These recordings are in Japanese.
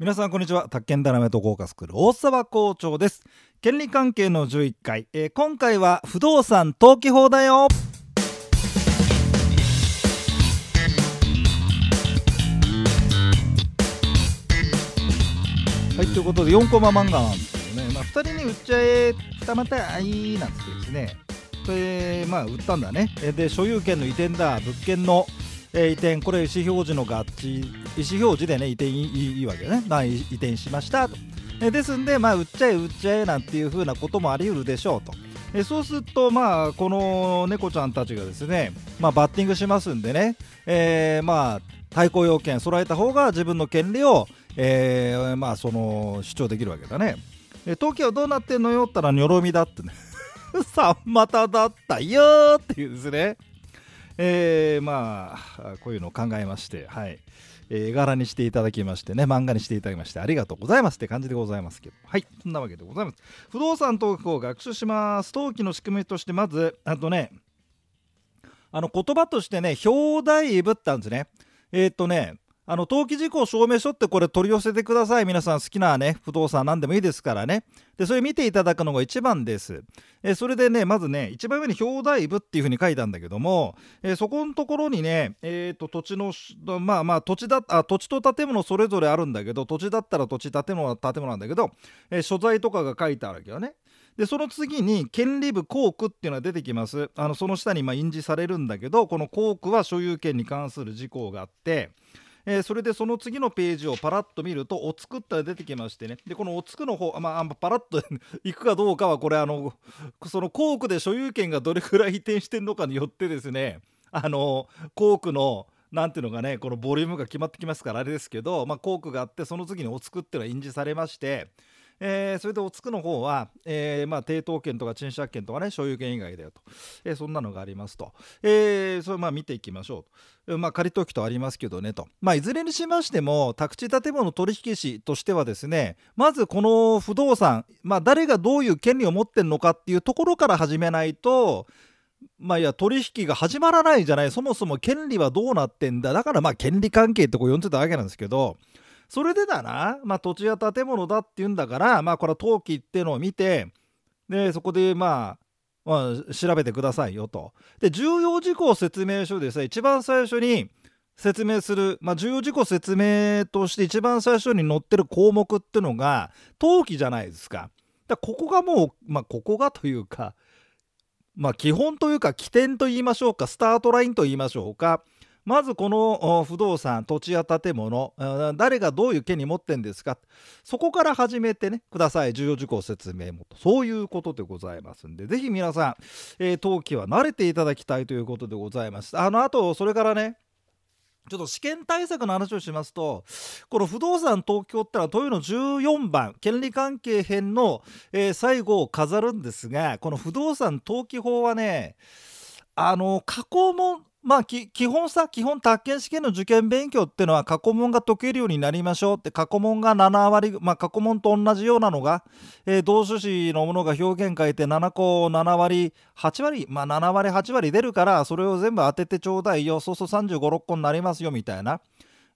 皆さんこんにちは。宅建ダラメと豪華スクール大沢校長です。権利関係の11回、えー今回は不動産登記法だよ。はいということで4コマ漫画なんですけどね、まあ、2人に売っちゃえ二股いいなんつってですね。それまあ売ったんだね。で所有権の移転だ。物件のえー移転これ意思表示の合致意思表示でね移転いいいいわけね、まあ、移転しましたと、えーですんでまあ売っちゃえ売っちゃえなんていう風なこともあり得るでしょうと、えそうするとまあこの猫ちゃんたちがですねまあバッティングしますんでね、えーまあ対抗要件揃えた方が自分の権利を、えーまあその主張できるわけだね。えー登記はどうなってんのよったらニョロミだってね。三股だったよーっていうですね。えーまあこういうのを考えましてはい。えー絵柄にしていただきましてね漫画にしていただきましてありがとうございますって感じでございますけど。はいそんなわけでございます。不動産登記を学習します。登記の仕組みとしてまずあとねあの言葉としてね表題部ってあるんですね。えーっとねあの登記事項証明書ってこれ取り寄せてください。皆さん好きなね不動産何でもいいですからね。でそれ見ていただくのが一番です。えそれでねまずね一番上に表題部っていうふうに書いたんだけども、えそこのところにね、えー、と土地のまあまあ土地だあ土地と建物それぞれあるんだけど土地だったら土地建物は建物なんだけど、え所在とかが書いてあるけどね。でその次に権利部校区っていうのが出てきます。あのその下にま印字されるんだけどこの校区は所有権に関する事項があってえーそれでその次のページをパラッと見ると「おつく」ったら出てきましてね。でこの「おつく」の方、まあ、あんまパラッと いくかどうかはこれあのその校区で所有権がどれくらい移転してるのかによってですねあの校区のなんていうのがねこのボリュームが決まってきますからあれですけど、まあ、校区があってその次に「おつく」っていうのは印字されましてえーそれでおつくの方は、えーまあ、抵当権とか賃借権とかね所有権以外だよと、えーそんなのがありますと、えーそれまあ見ていきましょう、まあ、仮登記とありますけどねと、まあ、いずれにしましても宅地建物取引士としてはですねまずこの不動産、まあ、誰がどういう権利を持ってるのかっていうところから始めないとまあいや取引が始まらないじゃない。そもそも権利はどうなってんだ。だからまあ権利関係ってこう呼んでたわけなんですけどそれでだな、まあ、土地や建物だっていうんだからまあこれは登記っていうのを見てでそこでまあまあ、調べてくださいよと。で重要事項説明書でさ一番最初に説明する、まあ、重要事項説明として一番最初に載ってる項目っていうのが登記じゃないですか。だここがもう、まあ、ここがというかまあ基本というか起点と言いましょうかスタートラインと言いましょうかまずこの不動産土地や建物誰がどういう権利持ってんですか。そこから始めてねください。重要事項説明もそういうことでございますんで。ぜひ皆さん、えー登記は慣れていただきたいということでございます。あのあとそれからねちょっと試験対策の話をしますとこの不動産東京ってのは問いの14番権利関係編の、えー最後を飾るんですがこの不動産登記法はねあの過去問まあ基本さ基本宅建試験の受験勉強っていうのは過去問が解けるようになりましょうって過去問が7割まあ過去問と同じようなのが、えー同種子のものが表現書いて7個7割8割まあ7割8割出るからそれを全部当ててちょうだいよ。そうそう3 5 6個になりますよみたいな。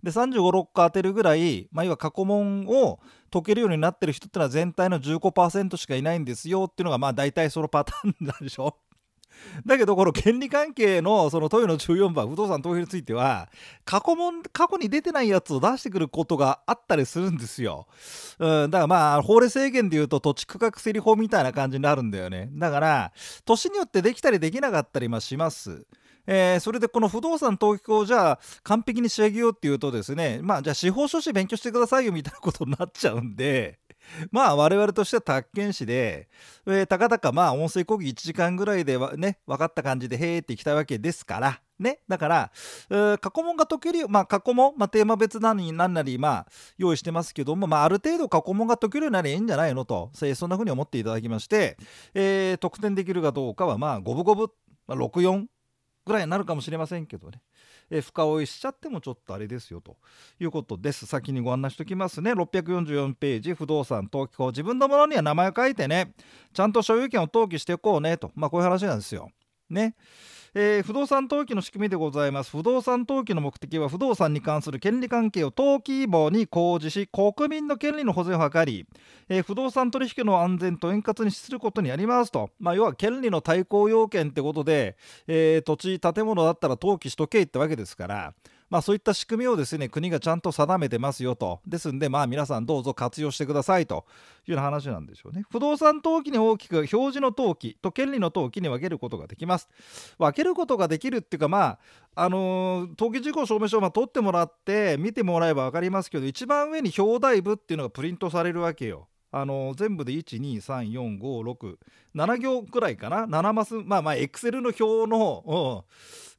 で3 5 6個当てるぐらい、まあ、要は過去問を解けるようになってる人ってのは全体の15%しかいないんですよっていうのがまあ大体そのパターンなんでしょ？だけどこの権利関係のその問いの14番不動産投票については過去問過去に出てないやつを出してくることがあったりするんですよ。うん、だからまあ法令制限でいうと土地区画整理法みたいな感じになるんだよね。だから年によってできたりできなかったりまあします。えーそれでこの不動産登記をじゃあ完璧に仕上げようっていうとですねまあじゃあ司法書士勉強してくださいよみたいなことになっちゃうんで まあ我々としては宅建士で、えーたかだかまあ音声講義1時間ぐらいでね分かった感じでへーっていきたいわけですからね。だから、えー過去問が解けるよまあ過去問、まあ、テーマ別なのに何なりまあ用意してますけども、まあ、ある程度過去問が解けるようになりゃいいんじゃないのとそんな風に思っていただきまして、えー得点できるかどうかはまあ五分五分、64ぐらいになるかもしれませんけどね、えー深追いしちゃってもちょっとあれですよということです。先にご案内しておきますね。644ページ不動産登記法自分のものには名前を書いてね。ちゃんと所有権を登記しておこうねと。まあこういう話なんですよ。ね。えー、不動産登記の仕組みでございます。不動産登記の目的は不動産に関する権利関係を登記簿に公示し国民の権利の保全を図り、えー、不動産取引の安全と円滑に資することにありますと、まあ、要は権利の対抗要件ってことで、えー、土地建物だったら登記しとけってわけですからまあ、そういった仕組みをですね国がちゃんと定めてますよと。ですんでまあ皆さんどうぞ活用してくださいと。いうような話なんでしょうね。不動産登記に大きく表示の登記と権利の登記に分けることができます。分けることができるっていうかまああのー、登記事項証明書をま取ってもらって見てもらえば分かりますけど一番上に表題部っていうのがプリントされるわけよ。あの全部で1234567行くらいかな。7マスまあまあエクセルの表の、う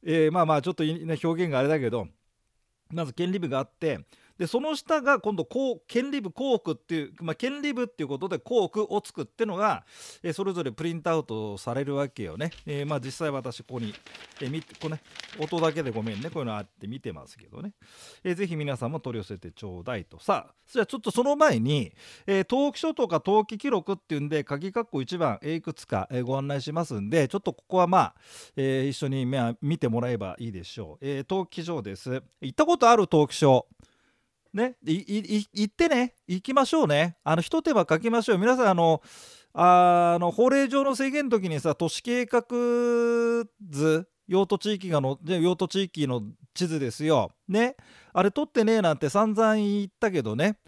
んえー、まあまあちょっと表現があれだけどまず権利部があってでその下が今度権利部校区っていう、まあ、権利部っていうことで校区を作ってのが、えー、それぞれプリントアウトされるわけよね。えー、まあ、実際私ここに、えー、見てこれ、ね、音だけでごめんねこういうのあって見てますけどね。えー、ぜひ皆さんも取り寄せてちょうだいと。さあじゃあちょっとその前に、え、登記書とか登記記録っていうんで鍵括弧1番、えいくつか、えー、ご案内しますんでちょっとここはまあ、えー、一緒に、見てもらえばいいでしょう。え、登記書です。行ったことある登記書。ね、行ってね、行きましょうね。あの、一手間書きましょう。皆さん、あの、あの法令上の制限の時にさ、都市計画図、用途地域がの、用途地域の地図ですよ。ね。あれ取ってねえなんて散々言ったけどね。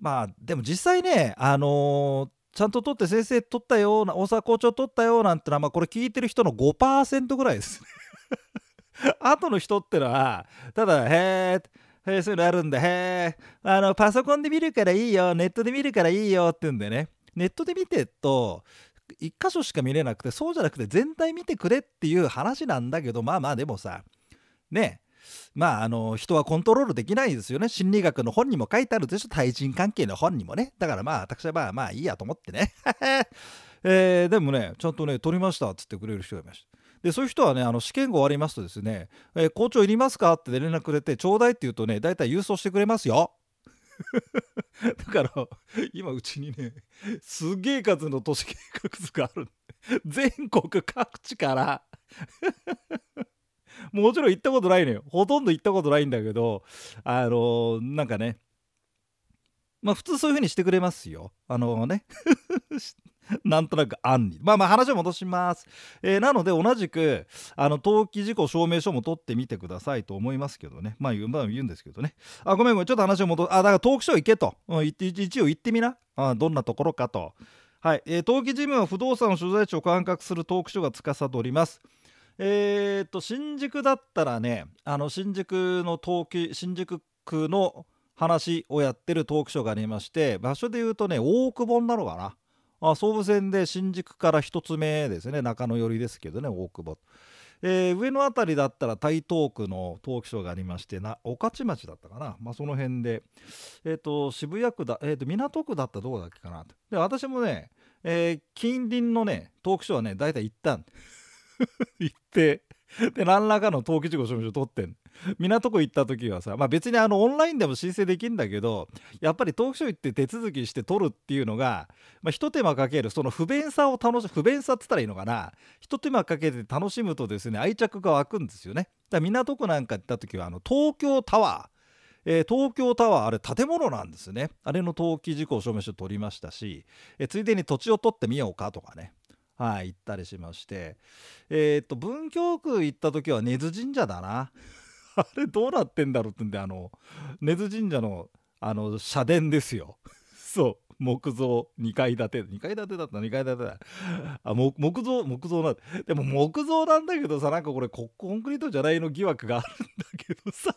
まあ、でも実際ね、あのー、ちゃんと取って先生取ったような、大阪校長取ったよなんてのは、まあ、これ聞いてる人の5%ぐらいですね。後の人ってのは、ただ、へえ、えー、そういうのあるんだ。へえ、あの、パソコンで見るからいいよ、ネットで見るからいいよって言うんでね。ネットで見てと、1箇所しか見れなくて、そうじゃなくて全体見てくれっていう話なんだけど、まあまあでもさ、ねまあ、あの人はコントロールできないですよね。心理学の本にも書いてあるでしょ。対人関係の本にもね。だからまあ、私はまあまあいいやと思ってね。えー、でもね、ちゃんとね、取りましたっつってくれる人がいました。でそういう人はねあの試験が終わりますとですね「えー、校長いりますか?」って連絡くれて「ちょうだい」って言うとね大体郵送してくれますよ。だから今うちにねすげえ数の都市計画図がある全国各地から もちろん行ったことないのよほとんど行ったことないんだけどあのー、なんかねまあ普通そういう風にしてくれますよあのー、ね なんとなく案に。まあまあ話を戻します。えー、なので同じく、あの、登記事項証明書も取ってみてくださいと思いますけどね。まあ言う,、まあ、言うんですけどね。あ、ごめんごめん。ちょっと話を戻す。あ、だから登記書行けと。うん、一応行ってみな。あどんなところかと。はい。えー、登記事務は不動産の所在地を管轄する登記書が司ります。えー、っと、新宿だったらね、あの、新宿の登記、新宿区の話をやってる登記書がありまして、場所で言うとね、大久保なのかな。あ総武線で新宿から1つ目ですね。中野寄りですけどね大久保、えー、上の辺りだったら台東区の登記所がありましてな御徒町だったかな、まあ、その辺で、えーと、渋谷区だ、えーと、港区だったらどこだっけかな。で私もね、えー、近隣のね登記所はね大体行ったん。行って で何らかの登記事項証明書取ってん。港区行った時はさ、まあ、別にあのオンラインでも申請できるんだけどやっぱり登記書行って手続きして取るっていうのが、まあ、一手間かけるその不便さを楽し不便さっつったらいいのかな。一手間かけて楽しむとですね愛着が湧くんですよね。だ港区なんか行った時はあの東京タワー。えー、東京タワーあれ建物なんですね。あれの登記事項証明書取りましたし、えー、ついでに土地を取ってみようかとかね。はい行ったりしまして。えー、っと文京区行った時は根津神社だな。あれどうなってんだろうってんであの根津神社のあの社殿ですよ。そう木造2階建て2階建てだった2階建てだ。あ木造木造なでも木造なんだけどさなんかこれコンクリートじゃないの疑惑があるんだけどさ。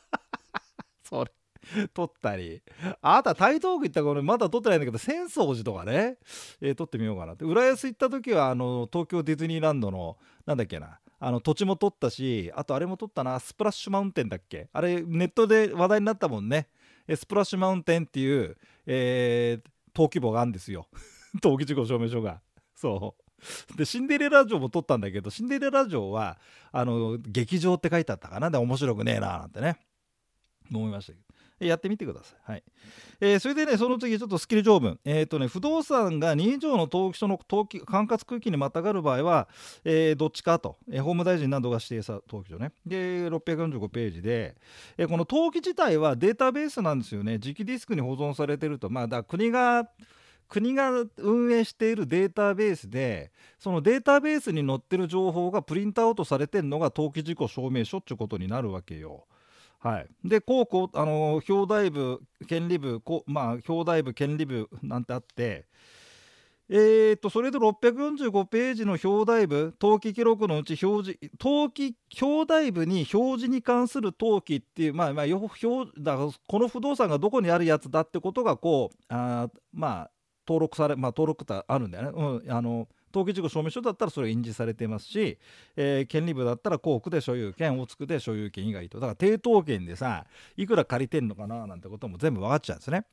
それ。撮ったり。あなた台東区行った頃まだ撮ってないんだけど浅草寺とかね、えー、撮ってみようかな。って浦安行った時はあの東京ディズニーランドのなんだっけな。あの土地も取ったしあとあれも取ったな。スプラッシュマウンテンだっけ。あれネットで話題になったもんね。スプラッシュマウンテンっていう、えー、登記簿があるんですよ。登記事項証明書が。そう。でシンデレラ城も撮ったんだけどシンデレラ城はあの劇場って書いてあったかな。で面白くねえななんてね。思いましたけど。やってみてください。はい。えー、それでね、その次、ちょっとスキル条文。えっ、ー、とね、不動産が2以上の登記書の登記管轄区域にまたがる場合は、えー、どっちかと、えー、法務大臣などが指定した登記書ね。で、645ページで、えー、この登記自体はデータベースなんですよね。磁気ディスクに保存されてると、まあ、だ国が、国が運営しているデータベースでそのデータベースに載ってる情報がプリントアウトされてるのが登記事項証明書っていうことになるわけよ。はい、でこうこうあの表題部権利部こまあ表題部権利部なんてあってえーと、それで645ページの表題部登記記録のうち表示登記表題部に表示に関する登記っていうまあまあ表だからこの不動産がどこにあるやつだってことがこうあまあ登録されまあ登録ってあるんだよね、うん、あの登記事項証明書だったらそれが印字されてますし、えー、権利部だったら校区で所有権大津区で所有権以外とだから抵当権でさいくら借りてんのかななんてことも全部分かっちゃうんですね。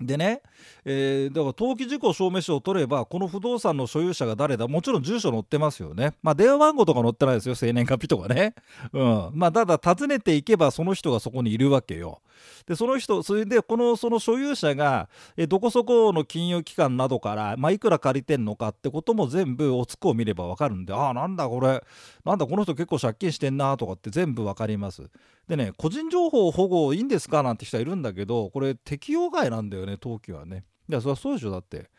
でね、えー、だから登記事項証明書を取ればこの不動産の所有者が誰だもちろん住所載ってますよね。まあ電話番号とか載ってないですよ生年月日とかね。うん。まあただ訪ねていけばその人がそこにいるわけよ。でその人それでこのその所有者がえどこそこの金融機関などから、まあ、いくら借りてんのかってことも全部おつくを見れば分かるんでああなんだこれ。なんだこの人結構借金してんなとかって全部分かります。でね個人情報保護いいんですかなんて人はいるんだけどこれ適用外なんだよね登記はね。いやそりゃそうでしょ。だって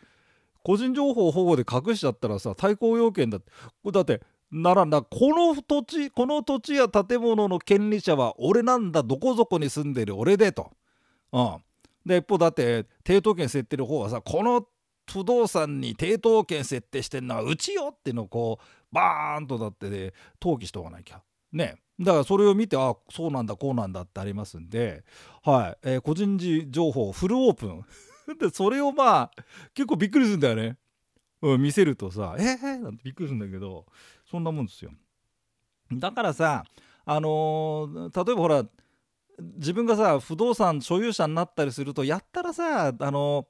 個人情報保護で隠しちゃったらさ対抗要件だって。だってならんなこの土地この土地や建物の権利者は俺なんだどこぞこに住んでる俺でと。うん、で一方だって抵当権設定の方はさこの不動産に抵当権設定してんのはうちよっていうのをこうバーンとだってね登記しておかなきゃ。ね。だからそれを見てあそうなんだこうなんだってありますんで、はいえー、個人情報フルオープン でそれをまあ結構びっくりするんだよね。うん、見せるとさ「えー、なんてびっくりするんだけどそんなもんですよ。だからさあのー、例えばほら自分がさ不動産所有者になったりするとやったらさあのー、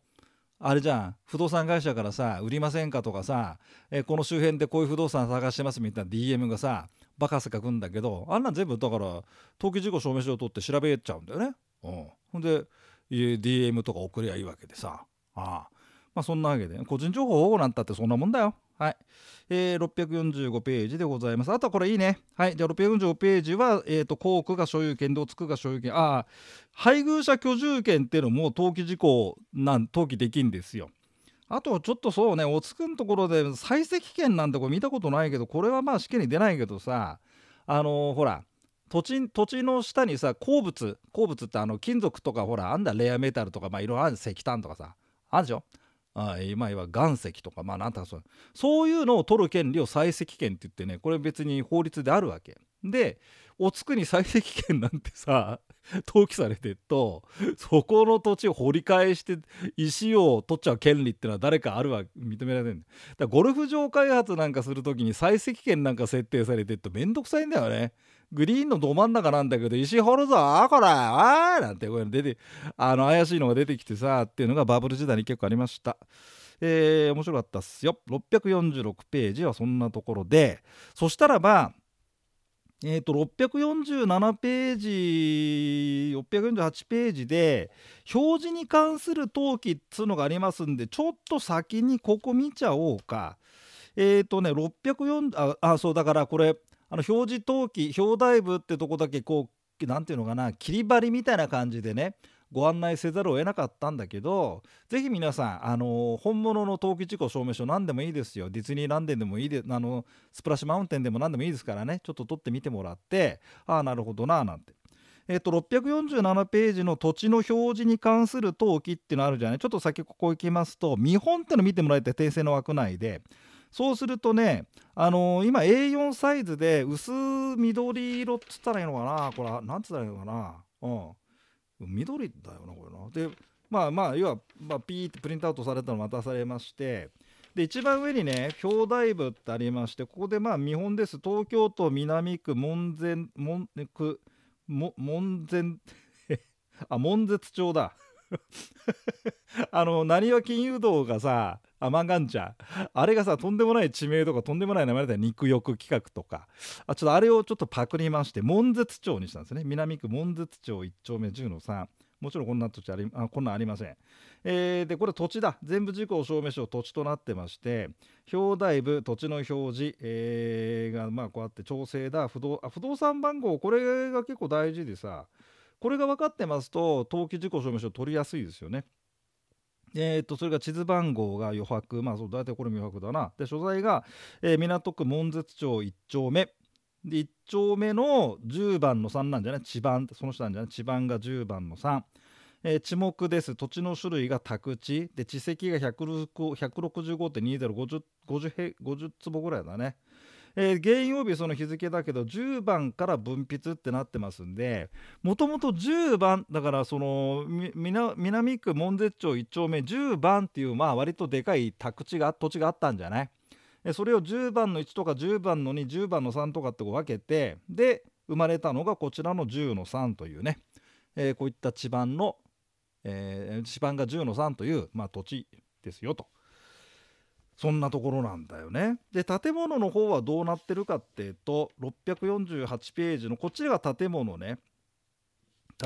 あれじゃん。不動産会社からさ売りませんかとかさ、え、この周辺でこういう不動産探してますみたいな DM がさバカせかくんだけどあんなん全部だから登記事故証明書を取って調べちゃうんだよね。うん、ほんで DM とか送りゃいいわけでさ。ああ。まあそんなわけで。個人情報保護なんたってそんなもんだよ。はい。えー、645ページでございます。あとはこれいいね。はい。じゃあ645ページは、えっ、ー、と、校区が所有権、同つくが所有権。ああ、配偶者居住権っていうのも登記事項なん、登記できんですよ。あとちょっとそうね、おつくんところで採石権なんてこれ見たことないけど、これはまあ試験に出ないけどさ、あのー、ほら、土地土地の下にさ鉱物鉱物ってあの金属とかほらあんだレアメタルとかまあいろいろある石炭とかさあるでしょ？あ今は岩石とかまあなんとかそうそういうのを取る権利を採石権って言ってねこれ別に法律であるわけ。でおつくに採石権なんてさ登記されてるとそこの土地を掘り返して石を取っちゃう権利ってのは誰かあるわ認められてるんだゴルフ場開発なんかする時に採石権なんか設定されてるとめんどくさいんだよね。グリーンのど真ん中なんだけど石掘るぞこらあーなんてこういうの出てあの怪しいのが出てきてさっていうのがバブル時代に結構ありました。えー、面白かったっすよ。646ページはそんなところで。そしたらばえーと、647ページ648ページで表示に関する登記っつうのがありますんでちょっと先にここ見ちゃおうか。えっ、ー、とね604ああそうだからこれあの表示登記表題部ってとこだけこう何ていうのかな切り張りみたいな感じでねご案内せざるを得なかったんだけどぜひ皆さん、あの本物の登記事項証明書何でもいいですよ。ディズニーランドでもいいであのスプラッシュマウンテンでも何でもいいですからね。ちょっと取ってみてもらってああなるほどななんて。えっと、647ページの土地の表示に関する登記っていうのあるじゃない。ちょっと先ここ行きますと見本っての見てもらえて訂正の枠内で。そうするとね、あのー、今 A4 サイズで薄緑色っつったらいいのかな？これなんつったらいいのかな？うん。緑だよなこれな。でまあまあ要は、まあ、ピーってプリントアウトされたの渡されましてで一番上にね表題部ってありましてここでまあ見本です。東京都南区門前門区門前 あ門絶町だ。あの何は金融道がさアマンガンチャあれがさとんでもない地名とかとんでもない名前だよ肉欲企画とかあちょっとあれをちょっとパクりまして門絶町にしたんですね。南区門絶町1丁目10の3もちろんこんな土地ありあこんなんありません、えー、でこれ土地だ。全部事項証明書土地となってまして表題部土地の表示、えー、がまあこうやって調整だ。不動あ不動産番号これが結構大事でさこれが分かってますと登記事項証明書取りやすいですよね。えー、とそれが地図番号が余白。まあそう大体これも余白だな。で所在が、えー、港区門絶町1丁目。で1丁目の10番の3なんじゃない？地番その下なんじゃない？地番が10番の3、えー、地目です。土地の種類が宅地。で地積が165.205050坪ぐらいだね、えー、原曜日その日付だけど10番から分筆ってなってますんでもともと10番だからその南区門絶町1丁目10番っていうまあ割とでかい宅地が土地があったんじゃない？それを10番の1とか10番の210番の3とかって分けてで生まれたのがこちらの10の3というね、えー、こういった地盤の、えー、地盤が10の3という、まあ、土地ですよと。そんなところなんだよね。で建物の方はどうなってるかっていうと648ページのこっちが建物ね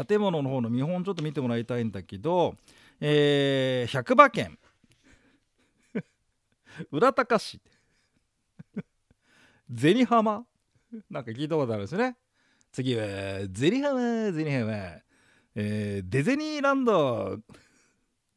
建物の方の見本ちょっと見てもらいたいんだけど、えー、百葉県 浦高市 銭浜なんか聞いたことあるんですね。次は、銭浜、銭浜。えー、デゼニーランド。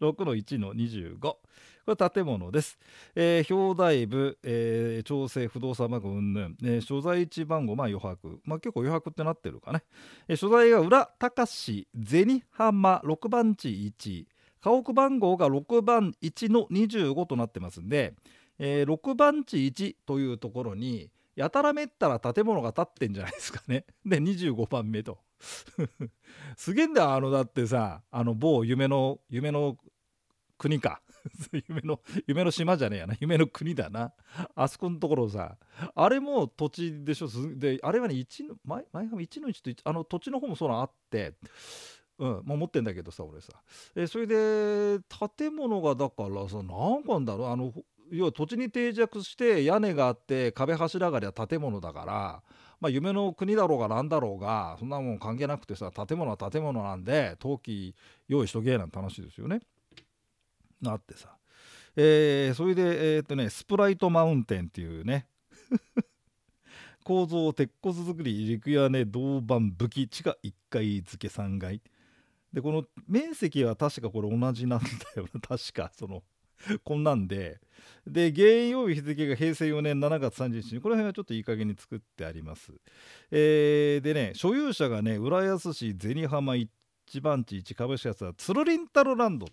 6の1の25。これ建物です。えー、表題部、えー、調整不動産番号うんぬん、所在地番号、まあ余白。まあ結構余白ってなってるかね。えー、所在が裏高市、銭浜、6番地1。家屋番号が6番1の25となってますんで、えー、6番地1というところにやたらめったら建物が建ってんじゃないですかね。で25番目と。すげえんだよあのだってさあの某夢の夢の国か。夢の夢の島じゃねえやな。夢の国だな。あそこのところさあれも土地でしょ？であれはね1の前前髪1の1とあの土地の方もそうなのあってうん、まあ、持ってんだけどさ俺さ。えそれで建物がだからさ何かんだろ？うあの要は土地に定着して屋根があって壁柱がりは建物だから、まあ、夢の国だろうが何だろうがそんなもん関係なくてさ建物は建物なんで陶器用意しとけなんて話ですよね。なってさ、えー、それでえー、っとねスプライトマウンテンっていうね。構造鉄骨造り陸屋根銅板武器地下1階付け3階。でこの面積は確かこれ同じなんだよな。確かその こんなんで、で、原因曜日日付が平成4年7月31日に、この辺はちょっといい加減に作ってあります。えー、でね、所有者がね、浦安市銭浜一番地一株式会社ツルリンタルランド。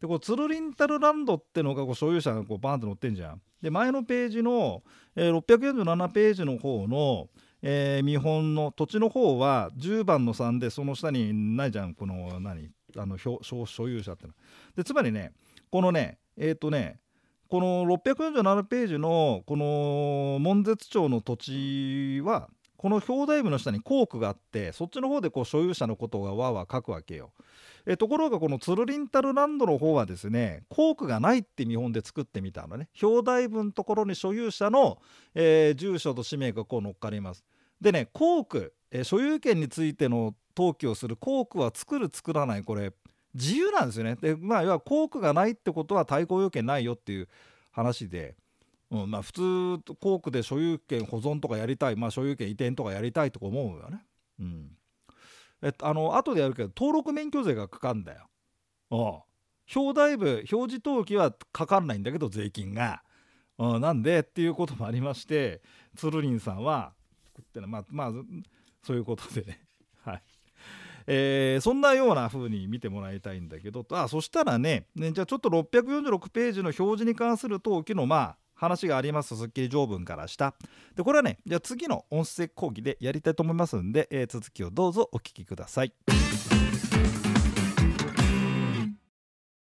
で、こうツルリンタルランドってのがこう所有者がこうバーンと載ってんじゃん。で、前のページの、えー、647ページの方の、えー、見本の土地の方は10番の3でその下にないじゃんこの何？あの所有者ってのでつまりねこのねえっ、ー、とねこの647ページのこの門絶町の土地はこの表題部の下に校区があってそっちの方でこう所有者のことがわわ書くわけよ。えところがこのツルリンタルランドの方はですね校区がないって見本で作ってみたのね表題文のところに所有者の、えー、住所と氏名がこう載っかります。でね校区、えー、所有権についての登記をする校区は作る作らないこれ自由なんですよね。でまあ要は校区がないってことは対抗要件ないよっていう話で、うんまあ、普通校区で所有権保存とかやりたい、まあ、所有権移転とかやりたいとか思うよね。うん、えっとあの後でやるけど登録免許税がかかんだよ。うん表題部表示登記はかかんないんだけど税金が。うん、なんでっていうこともありましてつるりんさんはまあまあそういうことでねえー、そんなような風に見てもらいたいんだけどあそしたらねねじゃあちょっと646ページの表示に関する登記のまあ話がありますスッキリ条文からしたでこれはねじゃあ次の音声講義でやりたいと思いますんで、えー、続きをどうぞお聞きください。